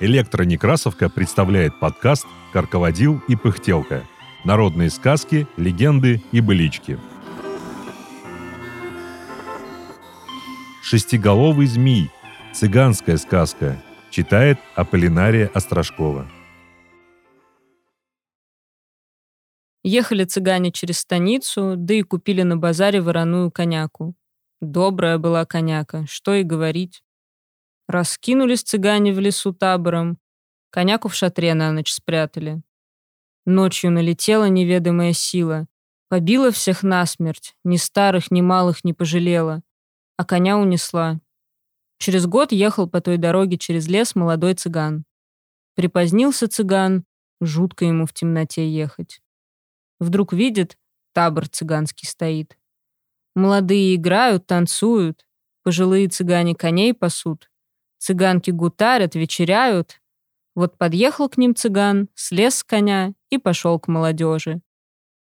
Электронекрасовка представляет подкаст «Карководил и пыхтелка». Народные сказки, легенды и былички. «Шестиголовый змей» – цыганская сказка, читает Аполлинария Острожкова. Ехали цыгане через станицу, да и купили на базаре вороную коняку. Добрая была коняка, что и говорить. Раскинулись цыгане в лесу табором, коняку в шатре на ночь спрятали. Ночью налетела неведомая сила, побила всех насмерть, ни старых, ни малых не пожалела, а коня унесла. Через год ехал по той дороге через лес молодой цыган. Припозднился цыган, жутко ему в темноте ехать. Вдруг видит, табор цыганский стоит. Молодые играют, танцуют, пожилые цыгане коней пасут, Цыганки гутарят, вечеряют. Вот подъехал к ним цыган, слез с коня и пошел к молодежи.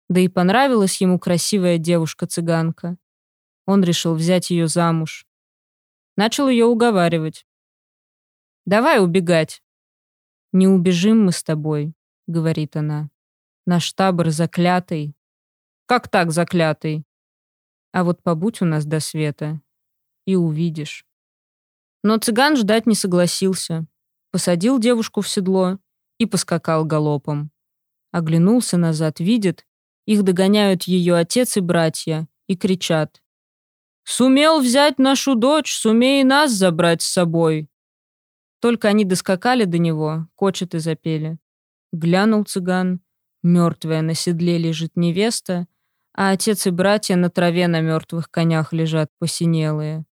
Да и понравилась ему красивая девушка-цыганка. Он решил взять ее замуж. Начал ее уговаривать. «Давай убегать». «Не убежим мы с тобой», — говорит она. «Наш табор заклятый». «Как так заклятый?» «А вот побудь у нас до света, и увидишь». Но цыган ждать не согласился. Посадил девушку в седло и поскакал галопом. Оглянулся назад, видит, их догоняют ее отец и братья и кричат. «Сумел взять нашу дочь, сумей нас забрать с собой!» Только они доскакали до него, кочет и запели. Глянул цыган, мертвая на седле лежит невеста, а отец и братья на траве на мертвых конях лежат посинелые.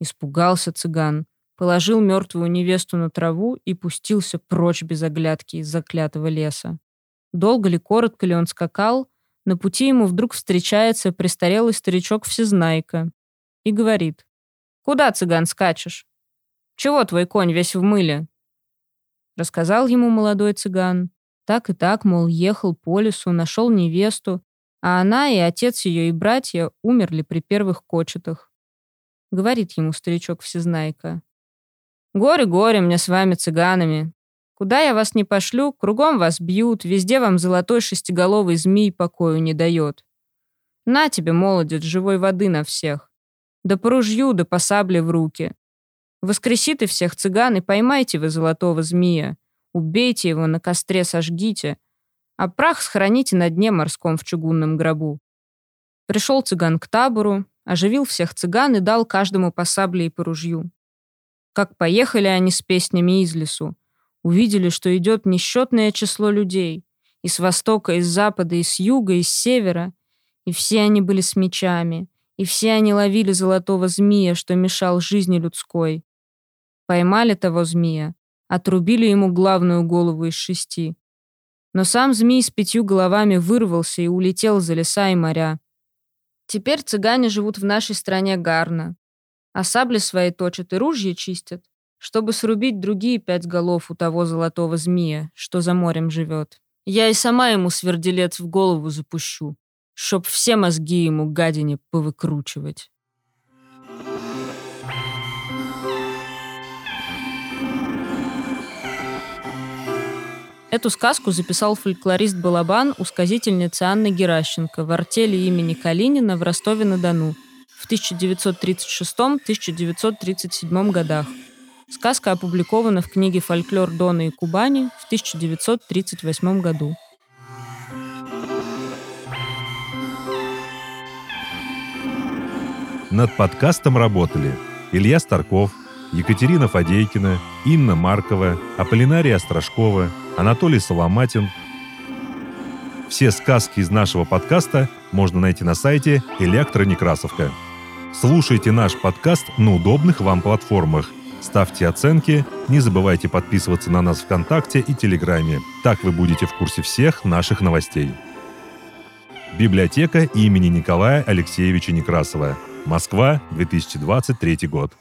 Испугался цыган, положил мертвую невесту на траву и пустился прочь без оглядки из заклятого леса. Долго ли, коротко ли он скакал, на пути ему вдруг встречается престарелый старичок-всезнайка и говорит, «Куда, цыган, скачешь? Чего твой конь весь в мыле?» Рассказал ему молодой цыган. Так и так, мол, ехал по лесу, нашел невесту, а она и отец ее и братья умерли при первых кочетах. Говорит ему старичок-всезнайка. «Горе-горе мне с вами, цыганами. Куда я вас не пошлю, кругом вас бьют, везде вам золотой шестиголовый змей покою не дает. На тебе, молодец, живой воды на всех. Да по ружью, да по сабле в руки. Воскреси ты всех цыган и поймайте вы золотого змея. Убейте его, на костре сожгите, а прах схороните на дне морском в чугунном гробу. Пришел цыган к табору, оживил всех цыган и дал каждому по сабле и по ружью. Как поехали они с песнями из лесу, увидели, что идет несчетное число людей, и с востока, и с запада, и с юга, и с севера, и все они были с мечами, и все они ловили золотого змея, что мешал жизни людской. Поймали того змея, отрубили ему главную голову из шести. Но сам змей с пятью головами вырвался и улетел за леса и моря. Теперь цыгане живут в нашей стране гарно, а сабли свои точат и ружья чистят, чтобы срубить другие пять голов у того золотого змея, что за морем живет. Я и сама ему сверделец в голову запущу, чтоб все мозги ему гадине повыкручивать. Эту сказку записал фольклорист Балабан у сказительницы Анны Геращенко в артели имени Калинина в Ростове-на-Дону в 1936-1937 годах. Сказка опубликована в книге «Фольклор Дона и Кубани» в 1938 году. Над подкастом работали Илья Старков, Екатерина Фадейкина, Инна Маркова, Аполлинария Острожкова, Анатолий Соломатин. Все сказки из нашего подкаста можно найти на сайте «Электронекрасовка». Слушайте наш подкаст на удобных вам платформах. Ставьте оценки, не забывайте подписываться на нас ВКонтакте и Телеграме. Так вы будете в курсе всех наших новостей. Библиотека имени Николая Алексеевича Некрасова. Москва, 2023 год.